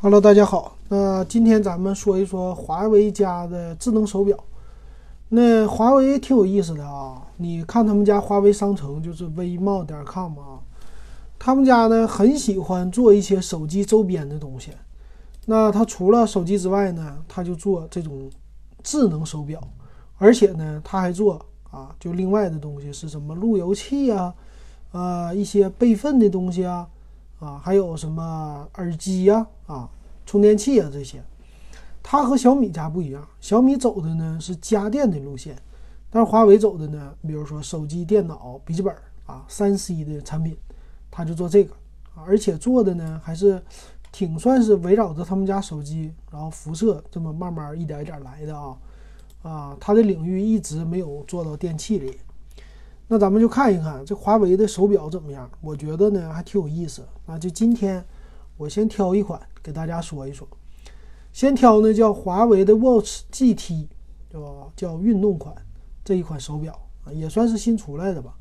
Hello，大家好。那今天咱们说一说华为家的智能手表。那华为挺有意思的啊，你看他们家华为商城就是微贸点 com 啊，他们家呢很喜欢做一些手机周边的东西。那他除了手机之外呢，他就做这种智能手表，而且呢他还做啊，就另外的东西是什么路由器啊，啊一些备份的东西啊。啊，还有什么耳机呀、啊充电器啊这些，它和小米家不一样。小米走的呢是家电的路线，但是华为走的呢，比如说手机、电脑、笔记本啊，三 C 的产品，它就做这个啊，而且做的呢还是挺算是围绕着他们家手机，然后辐射这么慢慢一点一点来的啊啊，它的领域一直没有做到电器里。那咱们就看一看这华为的手表怎么样？我觉得呢还挺有意思。那就今天我先挑一款给大家说一说。先挑呢叫华为的 Watch GT，叫叫运动款这一款手表啊，也算是新出来的吧。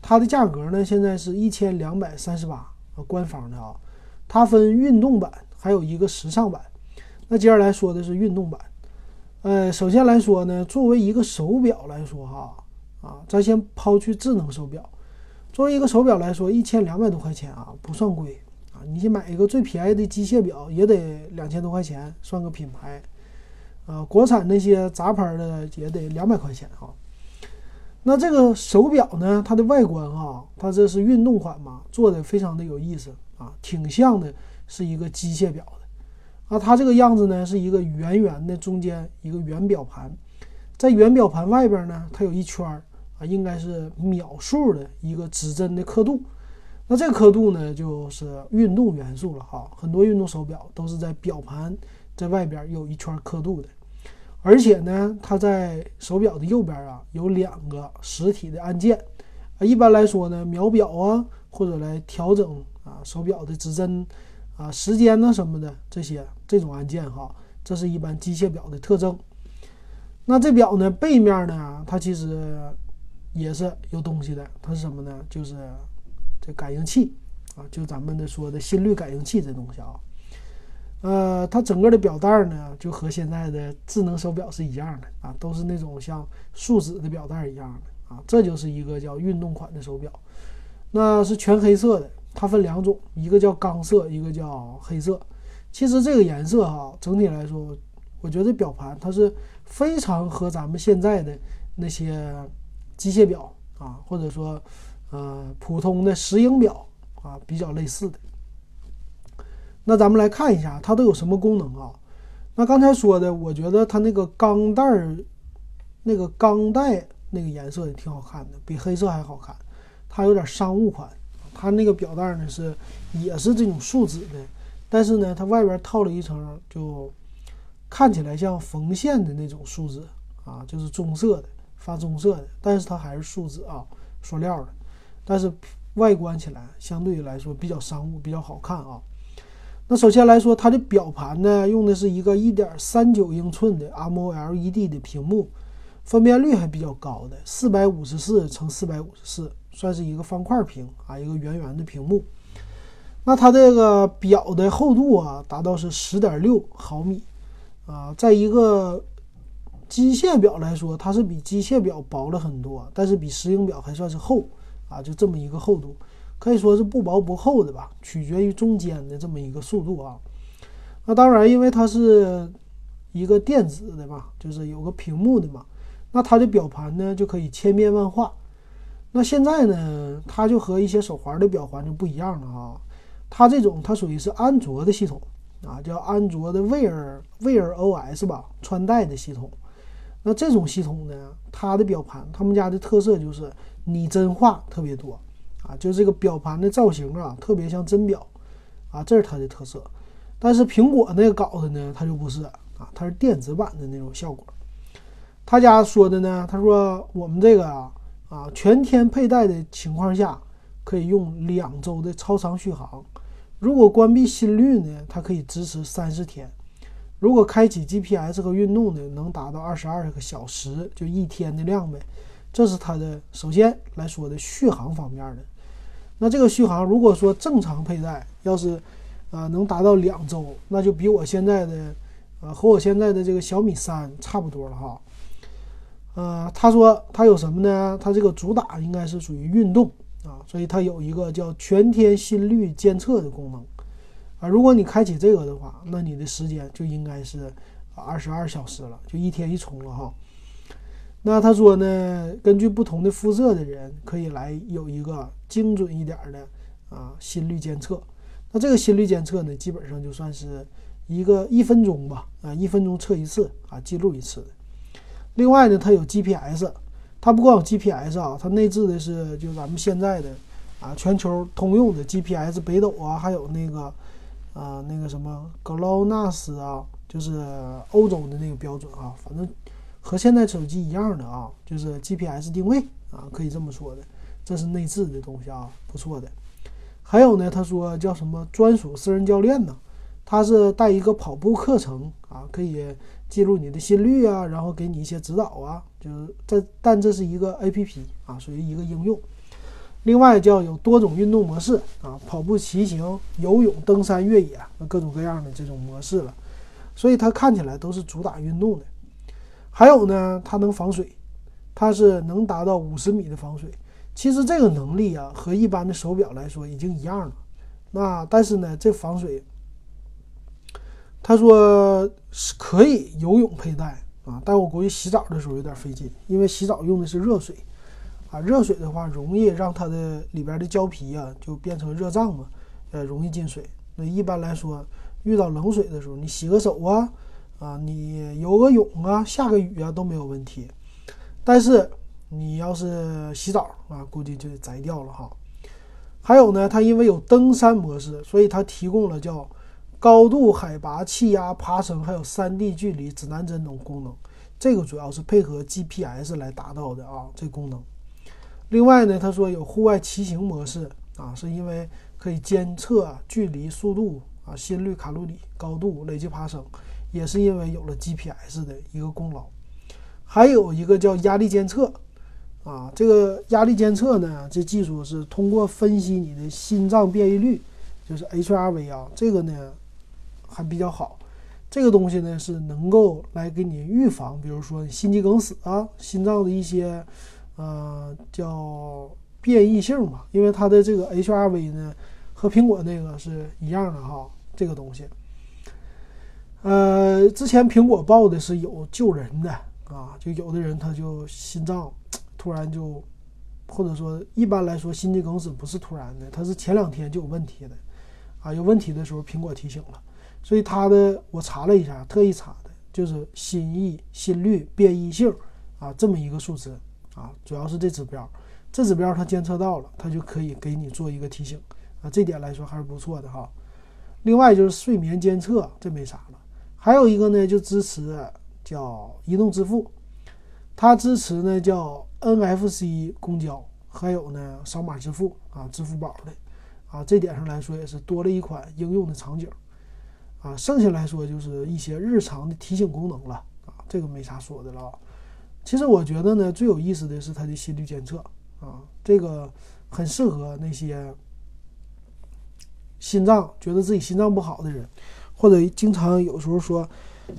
它的价格呢现在是一千两百三十八啊，官方的啊。它分运动版，还有一个时尚版。那接下来说的是运动版。呃，首先来说呢，作为一个手表来说哈。啊，咱先抛去智能手表，作为一个手表来说，一千两百多块钱啊，不算贵啊。你去买一个最便宜的机械表也得两千多块钱，算个品牌。啊，国产那些杂牌的也得两百块钱啊。那这个手表呢，它的外观哈，它这是运动款嘛，做的非常的有意思啊，挺像的是一个机械表的。啊，它这个样子呢，是一个圆圆的，中间一个圆表盘，在圆表盘外边呢，它有一圈儿。应该是秒数的一个指针的刻度，那这刻度呢，就是运动元素了哈。很多运动手表都是在表盘在外边有一圈刻度的，而且呢，它在手表的右边啊有两个实体的按键啊。一般来说呢，秒表啊，或者来调整啊手表的指针啊时间呢什么的这些这种按键哈，这是一般机械表的特征。那这表呢，背面呢，它其实。也是有东西的，它是什么呢？就是这感应器啊，就咱们的说的心率感应器这东西啊。呃，它整个的表带呢，就和现在的智能手表是一样的啊，都是那种像树脂的表带一样的啊。这就是一个叫运动款的手表，那是全黑色的。它分两种，一个叫钢色，一个叫黑色。其实这个颜色哈，整体来说，我觉得表盘它是非常和咱们现在的那些。机械表啊，或者说，呃，普通的石英表啊，比较类似的。那咱们来看一下它都有什么功能啊？那刚才说的，我觉得它那个钢带儿，那个钢带那个颜色也挺好看的，比黑色还好看。它有点商务款，它那个表带呢是也是这种树脂的，但是呢，它外边套了一层，就看起来像缝线的那种树脂啊，就是棕色的。发棕色的，但是它还是树脂啊，塑料的，但是外观起来相对于来说比较商务，比较好看啊。那首先来说，它的表盘呢，用的是一个1.39英寸的 AMOLED 的屏幕，分辨率还比较高的，454乘454，算是一个方块屏啊，一个圆圆的屏幕。那它这个表的厚度啊，达到是10.6毫米啊，在一个。机械表来说，它是比机械表薄了很多，但是比石英表还算是厚啊，就这么一个厚度，可以说是不薄不厚的吧，取决于中间的这么一个速度啊。那当然，因为它是一个电子的嘛，就是有个屏幕的嘛，那它的表盘呢就可以千变万化。那现在呢，它就和一些手环的表环就不一样了啊，它这种它属于是安卓的系统啊，叫安卓的 Wear Wear OS 吧，穿戴的系统。那这种系统呢，它的表盘，他们家的特色就是拟真化特别多啊，就这个表盘的造型啊，特别像真表啊，这是它的特色。但是苹果那个搞的呢，它就不是啊，它是电子版的那种效果。他家说的呢，他说我们这个啊啊，全天佩戴的情况下，可以用两周的超长续航。如果关闭心率呢，它可以支持三十天。如果开启 GPS 和运动呢，能达到二十二个小时，就一天的量呗。这是它的首先来说的续航方面的。那这个续航，如果说正常佩戴，要是啊，能达到两周，那就比我现在的，呃，和我现在的这个小米三差不多了哈。呃，他说他有什么呢？他这个主打应该是属于运动啊，所以它有一个叫全天心率监测的功能啊。如果你开启这个的话，那你的时间就应该是二十二小时了，就一天一充了哈。那他说呢，根据不同的肤色的人，可以来有一个精准一点的啊心率监测。那这个心率监测呢，基本上就算是一个一分钟吧，啊，一分钟测一次啊，记录一次。另外呢，它有 GPS，它不光有 GPS 啊，它内置的是就咱们现在的啊全球通用的 GPS 北斗啊，还有那个啊那个什么 GLONASS 啊，就是欧洲的那个标准啊，反正和现在手机一样的啊，就是 GPS 定位啊，可以这么说的，这是内置的东西啊，不错的。还有呢，他说叫什么专属私人教练呢？他是带一个跑步课程啊，可以记录你的心率啊，然后给你一些指导啊。就是这，但这是一个 A P P 啊，属于一个应用。另外叫有多种运动模式啊，跑步、骑行、游泳、登山、越野，各种各样的这种模式了。所以它看起来都是主打运动的。还有呢，它能防水，它是能达到五十米的防水。其实这个能力啊，和一般的手表来说已经一样了。那但是呢，这防水。他说是可以游泳佩戴啊，但我估计洗澡的时候有点费劲，因为洗澡用的是热水，啊，热水的话容易让它的里边的胶皮啊就变成热胀嘛，呃，容易进水。那一般来说，遇到冷水的时候，你洗个手啊，啊，你游个泳啊，下个雨啊都没有问题。但是你要是洗澡啊，估计就得摘掉了哈。还有呢，它因为有登山模式，所以它提供了叫。高度、海拔、气压、爬升，还有三 D 距离指南针等功能，这个主要是配合 GPS 来达到的啊。这功能。另外呢，他说有户外骑行模式啊，是因为可以监测距离、速度啊、心率、卡路里、高度、累计爬升，也是因为有了 GPS 的一个功劳。还有一个叫压力监测啊，这个压力监测呢，这技术是通过分析你的心脏变异率，就是 HRV 啊，这个呢。还比较好，这个东西呢是能够来给你预防，比如说心肌梗死啊，心脏的一些呃叫变异性嘛，因为它的这个 HRV 呢和苹果那个是一样的哈，这个东西。呃，之前苹果报的是有救人的啊，就有的人他就心脏突然就，或者说一般来说心肌梗死不是突然的，它是前两天就有问题的啊，有问题的时候苹果提醒了。所以它的我查了一下，特意查的就是心率、心率变异性啊这么一个数值啊，主要是这指标，这指标它监测到了，它就可以给你做一个提醒啊，这点来说还是不错的哈。另外就是睡眠监测，这没啥了。还有一个呢，就支持叫移动支付，它支持呢叫 NFC 公交，还有呢扫码支付啊，支付宝的啊，这点上来说也是多了一款应用的场景。啊，剩下来说就是一些日常的提醒功能了啊，这个没啥说的了。其实我觉得呢，最有意思的是它的心率监测啊，这个很适合那些心脏觉得自己心脏不好的人，或者经常有时候说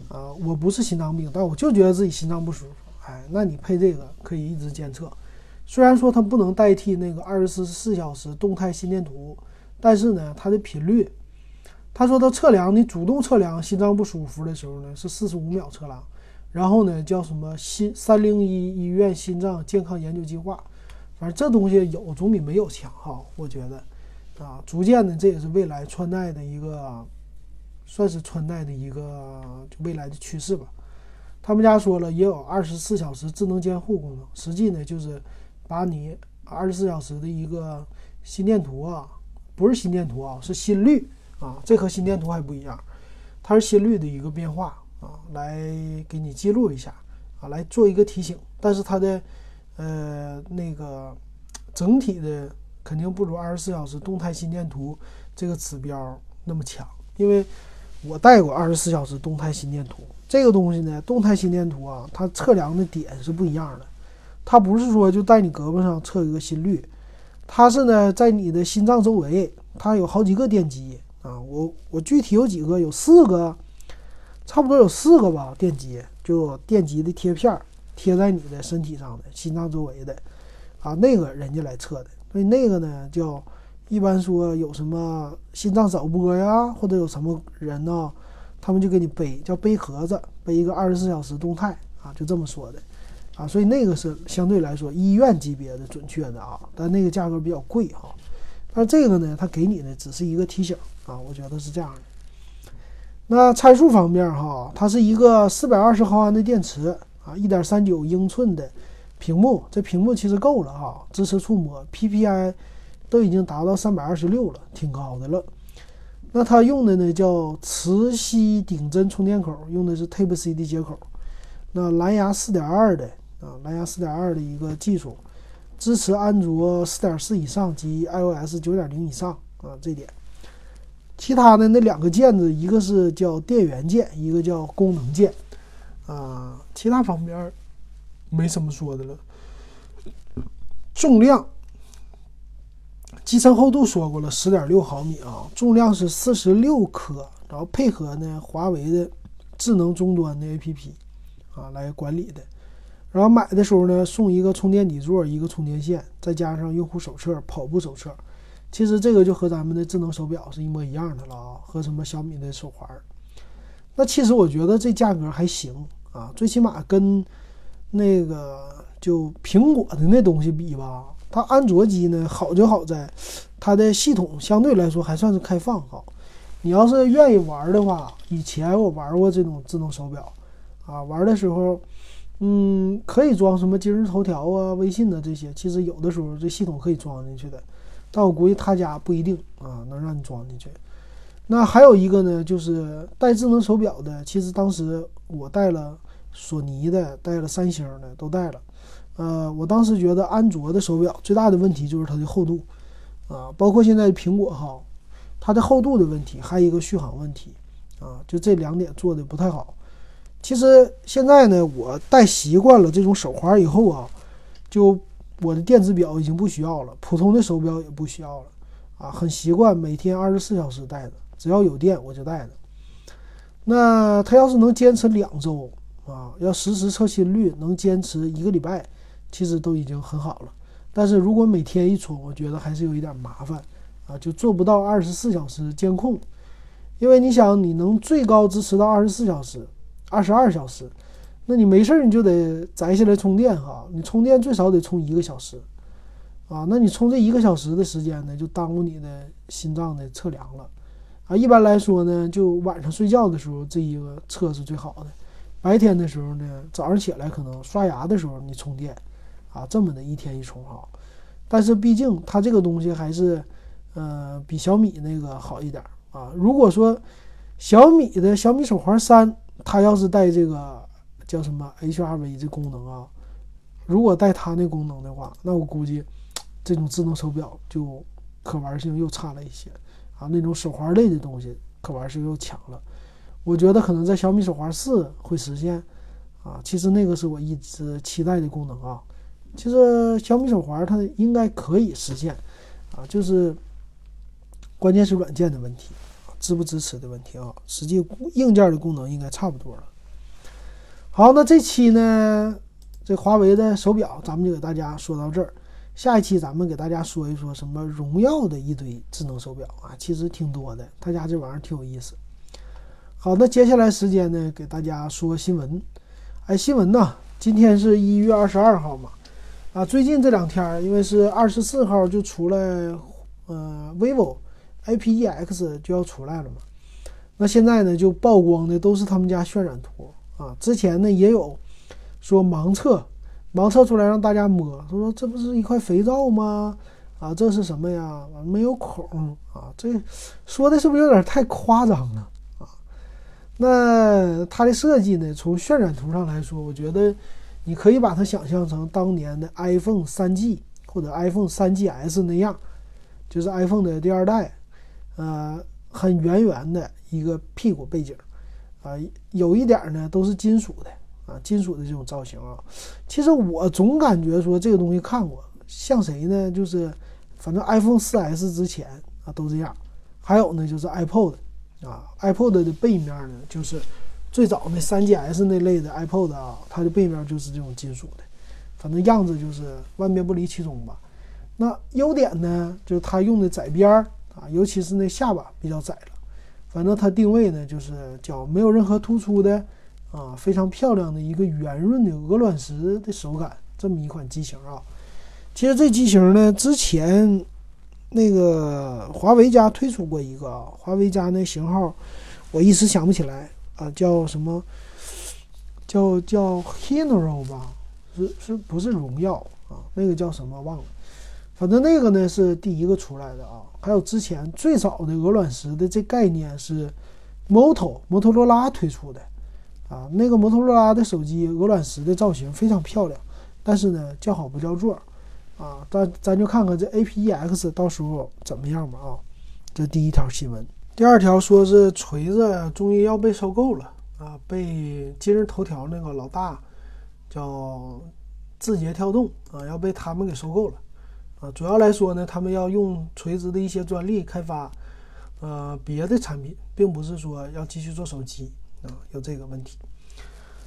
啊，我不是心脏病，但我就觉得自己心脏不舒服。哎，那你配这个可以一直监测，虽然说它不能代替那个二十四四小时动态心电图，但是呢，它的频率。他说他测量，你主动测量心脏不舒服的时候呢，是四十五秒测量，然后呢叫什么心三零一医院心脏健康研究计划，反正这东西有总比没有强哈，我觉得，啊，逐渐的这也是未来穿戴的一个，算是穿戴的一个未来的趋势吧。他们家说了也有二十四小时智能监护功能，实际呢就是把你二十四小时的一个心电图啊，不是心电图啊，是心率。啊，这和心电图还不一样，它是心率的一个变化啊，来给你记录一下啊，来做一个提醒。但是它的呃那个整体的肯定不如二十四小时动态心电图这个指标那么强，因为我带过二十四小时动态心电图这个东西呢，动态心电图啊，它测量的点是不一样的，它不是说就在你胳膊上测一个心率，它是呢在你的心脏周围，它有好几个电极。啊，我我具体有几个，有四个，差不多有四个吧，电极就电极的贴片贴在你的身体上的心脏周围的，啊，那个人家来测的，所以那个呢叫一般说有什么心脏早搏呀，或者有什么人呢，他们就给你背叫背盒子，背一个二十四小时动态啊，就这么说的，啊，所以那个是相对来说医院级别的准确的啊，但那个价格比较贵哈。但这个呢，它给你的只是一个提醒啊，我觉得是这样的。那参数方面哈，它是一个四百二十毫安的电池啊，一点三九英寸的屏幕，这屏幕其实够了哈，支持触摸，PPI 都已经达到三百二十六了，挺高的了。那它用的呢叫磁吸顶针充电口，用的是 Type C 的接口，那蓝牙四点二的啊，蓝牙四点二的一个技术。支持安卓四点四以上及 iOS 九点零以上啊，这点。其他的那两个键子，一个是叫电源键，一个叫功能键啊。其他方面没什么说的了。重量，机身厚度说过了，十点六毫米啊。重量是四十六克，然后配合呢华为的智能终端的 APP 啊来管理的。然后买的时候呢，送一个充电底座，一个充电线，再加上用户手册、跑步手册。其实这个就和咱们的智能手表是一模一样的了啊，和什么小米的手环。那其实我觉得这价格还行啊，最起码跟那个就苹果的那东西比吧，它安卓机呢好就好在它的系统相对来说还算是开放哈。你要是愿意玩的话，以前我玩过这种智能手表啊，玩的时候。嗯，可以装什么今日头条啊、微信的这些，其实有的时候这系统可以装进去的，但我估计他家不一定啊能让你装进去。那还有一个呢，就是带智能手表的，其实当时我带了索尼的、带了三星的都带了。呃，我当时觉得安卓的手表最大的问题就是它的厚度啊，包括现在苹果哈，它的厚度的问题，还有一个续航问题啊，就这两点做的不太好。其实现在呢，我戴习惯了这种手环以后啊，就我的电子表已经不需要了，普通的手表也不需要了，啊，很习惯每天二十四小时戴着，只要有电我就戴着。那它要是能坚持两周啊，要实时测心率，能坚持一个礼拜，其实都已经很好了。但是如果每天一充，我觉得还是有一点麻烦啊，就做不到二十四小时监控，因为你想，你能最高支持到二十四小时。二十二小时，那你没事儿你就得摘下来充电哈。你充电最少得充一个小时，啊，那你充这一个小时的时间呢，就耽误你的心脏的测量了，啊，一般来说呢，就晚上睡觉的时候这一个测是最好的，白天的时候呢，早上起来可能刷牙的时候你充电，啊，这么的一天一充好。但是毕竟它这个东西还是，呃，比小米那个好一点啊。如果说小米的小米手环三。它要是带这个叫什么 HRV 这功能啊，如果带它那功能的话，那我估计这种智能手表就可玩性又差了一些啊。那种手环类的东西可玩性又强了。我觉得可能在小米手环四会实现啊。其实那个是我一直期待的功能啊。其实小米手环它应该可以实现啊，就是关键是软件的问题。支不支持的问题啊，实际硬件的功能应该差不多了。好，那这期呢，这华为的手表咱们就给大家说到这儿。下一期咱们给大家说一说什么荣耀的一堆智能手表啊，其实挺多的，他家这玩意儿挺有意思。好，那接下来时间呢，给大家说新闻。哎，新闻呢，今天是一月二十二号嘛，啊，最近这两天因为是二十四号就出来，呃，vivo。IPEX 就要出来了嘛？那现在呢，就曝光的都是他们家渲染图啊。之前呢也有说盲测，盲测出来让大家摸，他说这不是一块肥皂吗？啊，这是什么呀？没有孔啊，这说的是不是有点太夸张了啊？那它的设计呢，从渲染图上来说，我觉得你可以把它想象成当年的 iPhone 3G 或者 iPhone 3GS 那样，就是 iPhone 的第二代。呃，很圆圆的一个屁股背景，啊，有一点呢都是金属的啊，金属的这种造型啊。其实我总感觉说这个东西看过，像谁呢？就是反正 iPhone 4S 之前啊都这样还有呢就是 iPod 啊，iPod 的背面呢就是最早那 3GS 那类的 iPod 啊，它的背面就是这种金属的，反正样子就是万变不离其宗吧。那优点呢，就是它用的窄边儿啊，尤其是那下巴比较窄了。反正它定位呢，就是叫没有任何突出的啊，非常漂亮的一个圆润的鹅卵石的手感，这么一款机型啊。其实这机型呢，之前那个华为家推出过一个啊，华为家那型号，我一时想不起来啊，叫什么？叫叫 Hero 吧？是是不是荣耀啊？那个叫什么忘了。反正那个呢是第一个出来的啊，还有之前最早的鹅卵石的这概念是，Moto 摩托罗拉推出的，啊，那个摩托罗拉的手机鹅卵石的造型非常漂亮，但是呢叫好不叫座，啊，咱咱就看看这 A-P-E-X 到时候怎么样吧啊，这第一条新闻，第二条说是锤子终于要被收购了啊，被今日头条那个老大叫字节跳动啊要被他们给收购了。主要来说呢，他们要用垂直的一些专利开发，呃，别的产品，并不是说要继续做手机啊，有这个问题。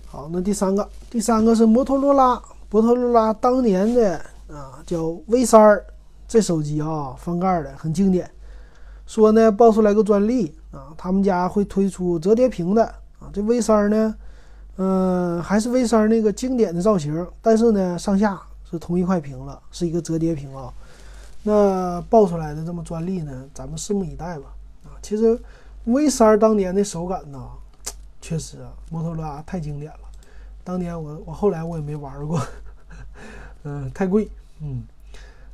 好，那第三个，第三个是摩托罗拉，摩托罗拉当年的啊叫 V 三儿，这手机啊翻盖的很经典，说呢爆出来个专利啊，他们家会推出折叠屏的啊，这 V 三儿呢，嗯，还是 V 三儿那个经典的造型，但是呢上下。是同一块屏了，是一个折叠屏啊。那爆出来的这么专利呢，咱们拭目以待吧。啊，其实 V 三当年的手感呢，确实啊摩托罗拉太经典了。当年我我后来我也没玩过，嗯，太贵。嗯，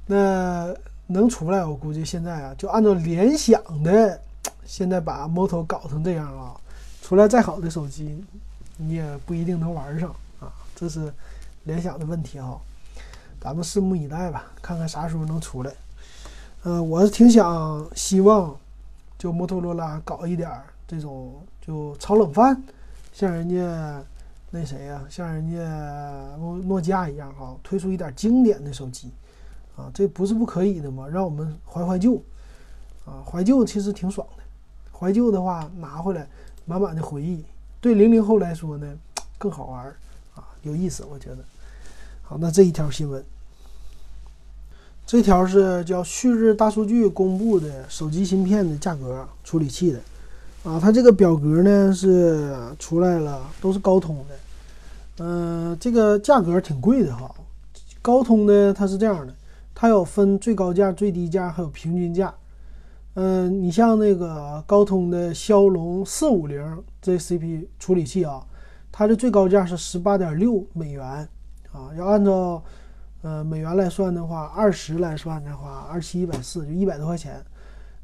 那能出来，我估计现在啊，就按照联想的现在把摩托搞成这样啊，出来再好的手机，你也不一定能玩上啊。这是联想的问题哈。咱们拭目以待吧，看看啥时候能出来。嗯，我是挺想希望，就摩托罗拉搞一点儿这种就炒冷饭，像人家那谁呀，像人家诺诺基亚一样哈，推出一点经典的手机啊，这不是不可以的嘛，让我们怀怀旧啊，怀旧其实挺爽的。怀旧的话拿回来满满的回忆，对零零后来说呢更好玩儿啊，有意思，我觉得。好，那这一条新闻。这条是叫旭日大数据公布的手机芯片的价格、处理器的，啊，它这个表格呢是出来了，都是高通的，嗯，这个价格挺贵的哈。高通呢，它是这样的，它有分最高价、最低价，还有平均价。嗯，你像那个高通的骁龙四五零这 CP 处理器啊，它的最高价是十八点六美元，啊，要按照。呃，美元来算的话，二十来算的话，二七一百四，就一百多块钱。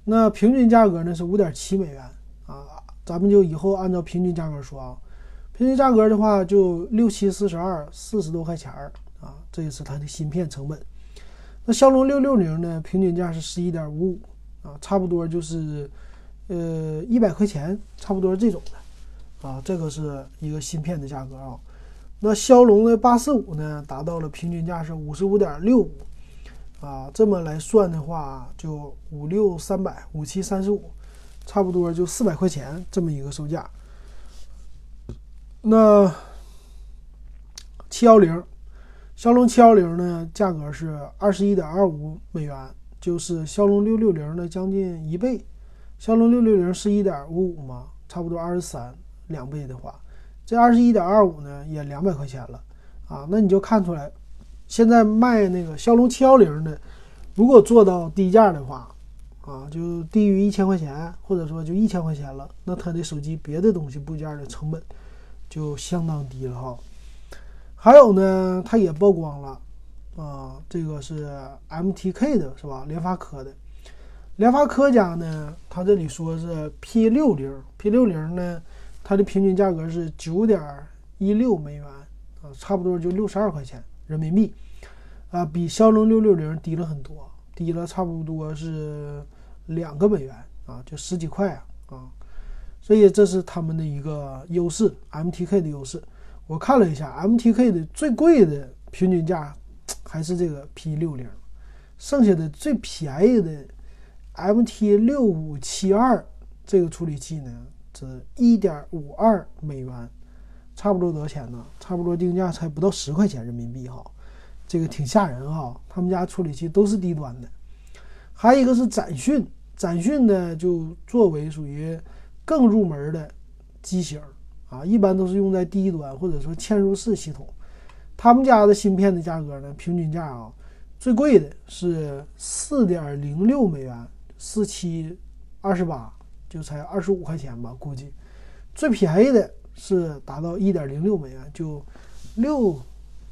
那平均价格呢是五点七美元啊，咱们就以后按照平均价格说啊。平均价格的话就六七四十二，四十多块钱儿啊，这也是它的芯片成本。那骁龙六六零呢，平均价是十一点五五啊，差不多就是呃一百块钱，差不多这种的啊，这个是一个芯片的价格啊。那骁龙的八四五呢，达到了平均价是五十五点六五，啊，这么来算的话，就五六三百，五七三十五，差不多就四百块钱这么一个售价。那七幺零，骁龙七幺零呢，价格是二十一点二五美元，就是骁龙六六零的将近一倍。骁龙六六零是一点五五嘛，差不多二十三，两倍的话。这二十一点二五呢，也两百块钱了，啊，那你就看出来，现在卖那个骁龙七幺零的，如果做到低价的话，啊，就低于一千块钱，或者说就一千块钱了，那它的手机别的东西部件的成本就相当低了哈。还有呢，它也曝光了，啊，这个是 MTK 的是吧？联发科的，联发科家呢，它这里说是 P 六零，P 六零呢。它的平均价格是九点一六美元啊，差不多就六十二块钱人民币啊，比骁龙六六零低了很多，低了差不多是两个美元啊，就十几块啊啊，所以这是他们的一个优势，MTK 的优势。我看了一下，MTK 的最贵的平均价还是这个 P 六零，剩下的最便宜的 MT 六五七二这个处理器呢，这一点五二美元，差不多多少钱呢？差不多定价才不到十块钱人民币哈，这个挺吓人哈。他们家处理器都是低端的，还有一个是展讯，展讯呢就作为属于更入门的机型啊，一般都是用在低端或者说嵌入式系统。他们家的芯片的价格呢，平均价啊，最贵的是四点零六美元，四七二十八，就才二十五块钱吧，估计。最便宜的是达到一点零六美元，就六，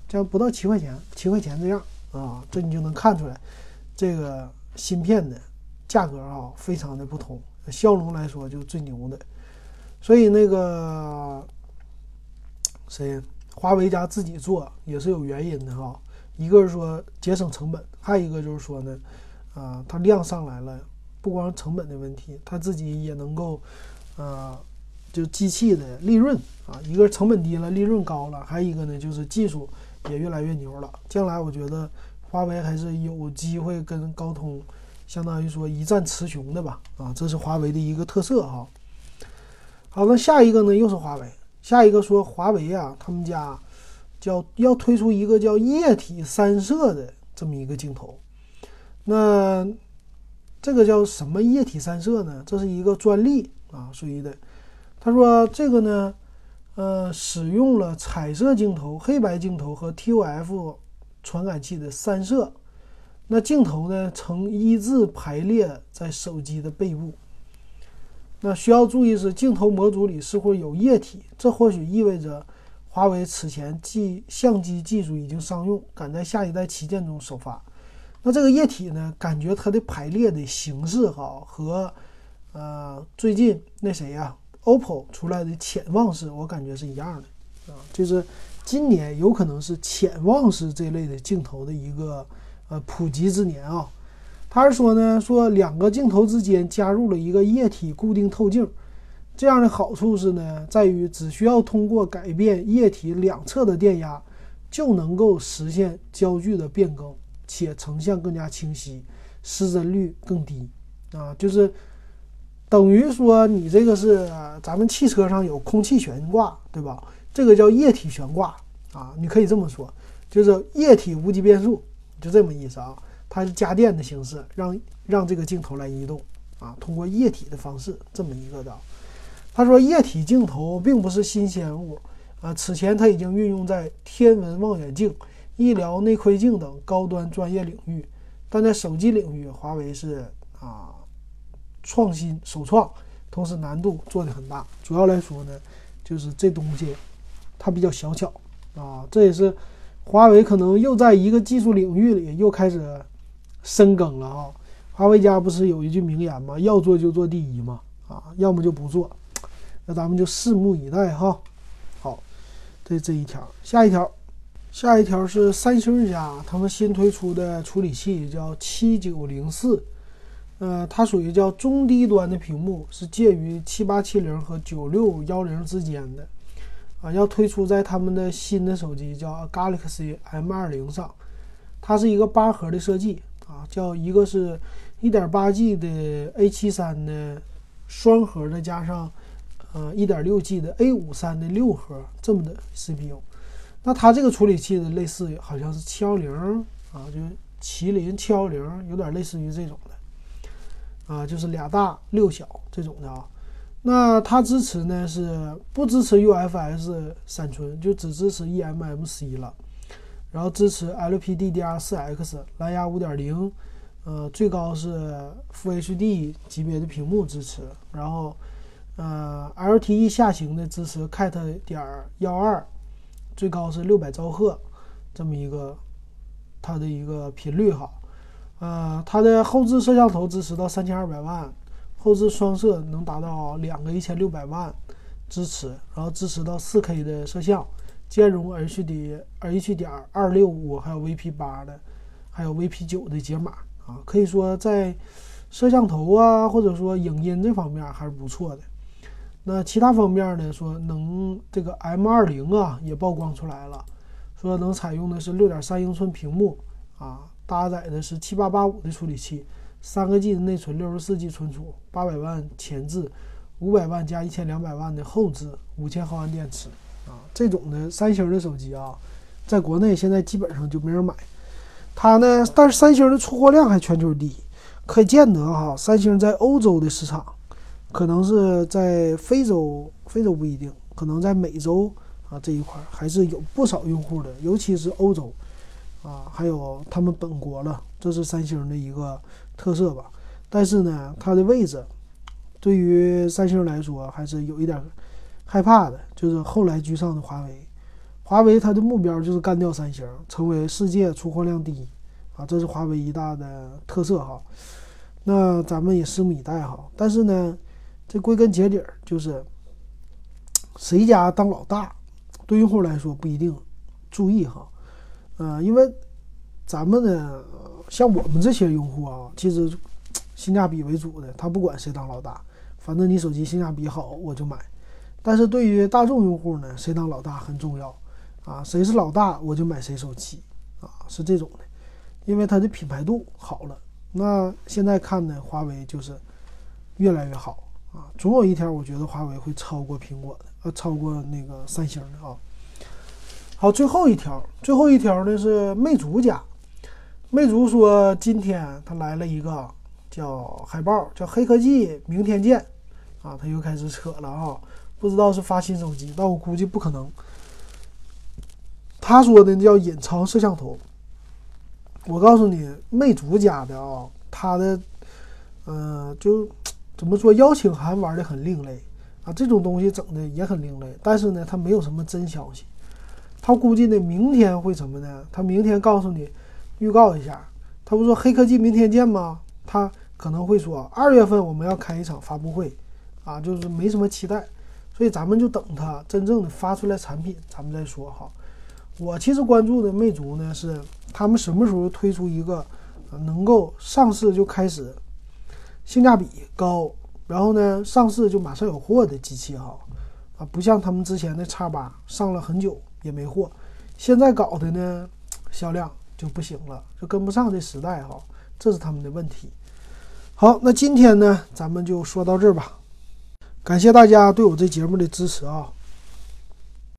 将不到七块钱，七块钱这样啊，这你就能看出来，这个芯片的价格啊，非常的不同。骁龙来说就最牛的，所以那个谁？华为家自己做也是有原因的哈，一个是说节省成本，还有一个就是说呢，啊，它量上来了，不光成本的问题，它自己也能够，呃，就机器的利润啊，一个成本低了，利润高了，还有一个呢就是技术也越来越牛了。将来我觉得华为还是有机会跟高通，相当于说一战雌雄的吧，啊，这是华为的一个特色哈。好，那下一个呢又是华为。下一个说华为啊，他们家叫要推出一个叫液体三摄的这么一个镜头。那这个叫什么液体三摄呢？这是一个专利啊，属于的。他说这个呢，呃，使用了彩色镜头、黑白镜头和 TOF 传感器的三摄。那镜头呢，呈一字排列在手机的背部。那需要注意是镜头模组里是否有液体，这或许意味着华为此前技相机技术已经商用，赶在下一代旗舰中首发。那这个液体呢，感觉它的排列的形式哈和呃最近那谁呀，OPPO 出来的潜望式，我感觉是一样的啊，就是今年有可能是潜望式这类的镜头的一个呃普及之年啊。他是说呢，说两个镜头之间加入了一个液体固定透镜，这样的好处是呢，在于只需要通过改变液体两侧的电压，就能够实现焦距的变更，且成像更加清晰，失真率更低。啊，就是等于说你这个是咱们汽车上有空气悬挂，对吧？这个叫液体悬挂啊，你可以这么说，就是液体无级变速，就这么意思啊。它是家电的形式，让让这个镜头来移动啊，通过液体的方式这么一个的。他说，液体镜头并不是新鲜物啊，此前它已经运用在天文望远镜、医疗内窥镜等高端专业领域，但在手机领域，华为是啊创新首创，同时难度做的很大。主要来说呢，就是这东西它比较小巧啊，这也是华为可能又在一个技术领域里又开始。深耕了啊！华为家不是有一句名言吗？要做就做第一嘛，啊，要么就不做。那咱们就拭目以待哈。好，这这一条，下一条，下一条是三星家他们新推出的处理器叫七九零四，呃，它属于叫中低端的屏幕，是介于七八七零和九六幺零之间的，啊，要推出在他们的新的手机叫 Galaxy M 二零上，它是一个八核的设计。啊，叫一个是 1.8G 的 A73 的双核的，加上呃 1.6G 的 A53 的六核这么的 CPU。那它这个处理器的类似好像是710啊，就是麒麟710，有点类似于这种的啊，就是俩大六小这种的啊。那它支持呢是不支持 UFS 闪存，就只支持 eMMC 了。然后支持 LPDDR4X 蓝牙5.0，呃，最高是 Full HD 级别的屏幕支持。然后，呃，LTE 下行的支持 Cat 点幺二，最高是六百兆赫，这么一个它的一个频率哈。呃，它的后置摄像头支持到三千二百万，后置双摄能达到两个一千六百万支持，然后支持到 4K 的摄像。兼容 HD、H 点二六五，还有 VP 八的，还有 VP 九的解码啊，可以说在摄像头啊，或者说影音这方面还是不错的。那其他方面呢？说能这个 M 二零啊也曝光出来了，说能采用的是六点三英寸屏幕啊，搭载的是七八八五的处理器，三个 G 的内存，六十四 G 存储，八百万前置，五百万加一千两百万的后置，五千毫安电池啊，这种的三星的手机啊，在国内现在基本上就没人买。它呢，但是三星的出货量还全球第一，可见得哈，三星在欧洲的市场，可能是在非洲，非洲不一定，可能在美洲啊这一块还是有不少用户的，尤其是欧洲。啊，还有他们本国了，这是三星的一个特色吧。但是呢，它的位置对于三星来说还是有一点害怕的，就是后来居上的华为。华为它的目标就是干掉三星，成为世界出货量第一啊，这是华为一大的特色哈。那咱们也拭目以待哈。但是呢，这归根结底儿就是谁家当老大，对用户来说不一定注意哈。呃，因为咱们呢，像我们这些用户啊，其实性价比为主的，他不管谁当老大，反正你手机性价比好，我就买。但是对于大众用户呢，谁当老大很重要啊，谁是老大，我就买谁手机啊，是这种的，因为它的品牌度好了。那现在看呢，华为就是越来越好总有一天我觉得华为会超过苹果的，呃，超过那个三星的啊。好，最后一条，最后一条呢是魅族家。魅族说，今天他来了一个叫海报，叫“黑科技，明天见”。啊，他又开始扯了啊，不知道是发新手机，但我估计不可能。他说的叫隐藏摄像头。我告诉你，魅族家的啊，他的，嗯，就怎么说，邀请函玩的很另类啊，这种东西整的也很另类，但是呢，他没有什么真消息。他估计呢，明天会什么呢？他明天告诉你，预告一下。他不说黑科技明天见吗？他可能会说二月份我们要开一场发布会，啊，就是没什么期待，所以咱们就等他真正的发出来产品，咱们再说哈。我其实关注的魅族呢，是他们什么时候推出一个能够上市就开始，性价比高，然后呢上市就马上有货的机器哈，啊，不像他们之前的叉八上了很久。也没货，现在搞的呢，销量就不行了，就跟不上这时代哈，这是他们的问题。好，那今天呢，咱们就说到这儿吧，感谢大家对我这节目的支持啊。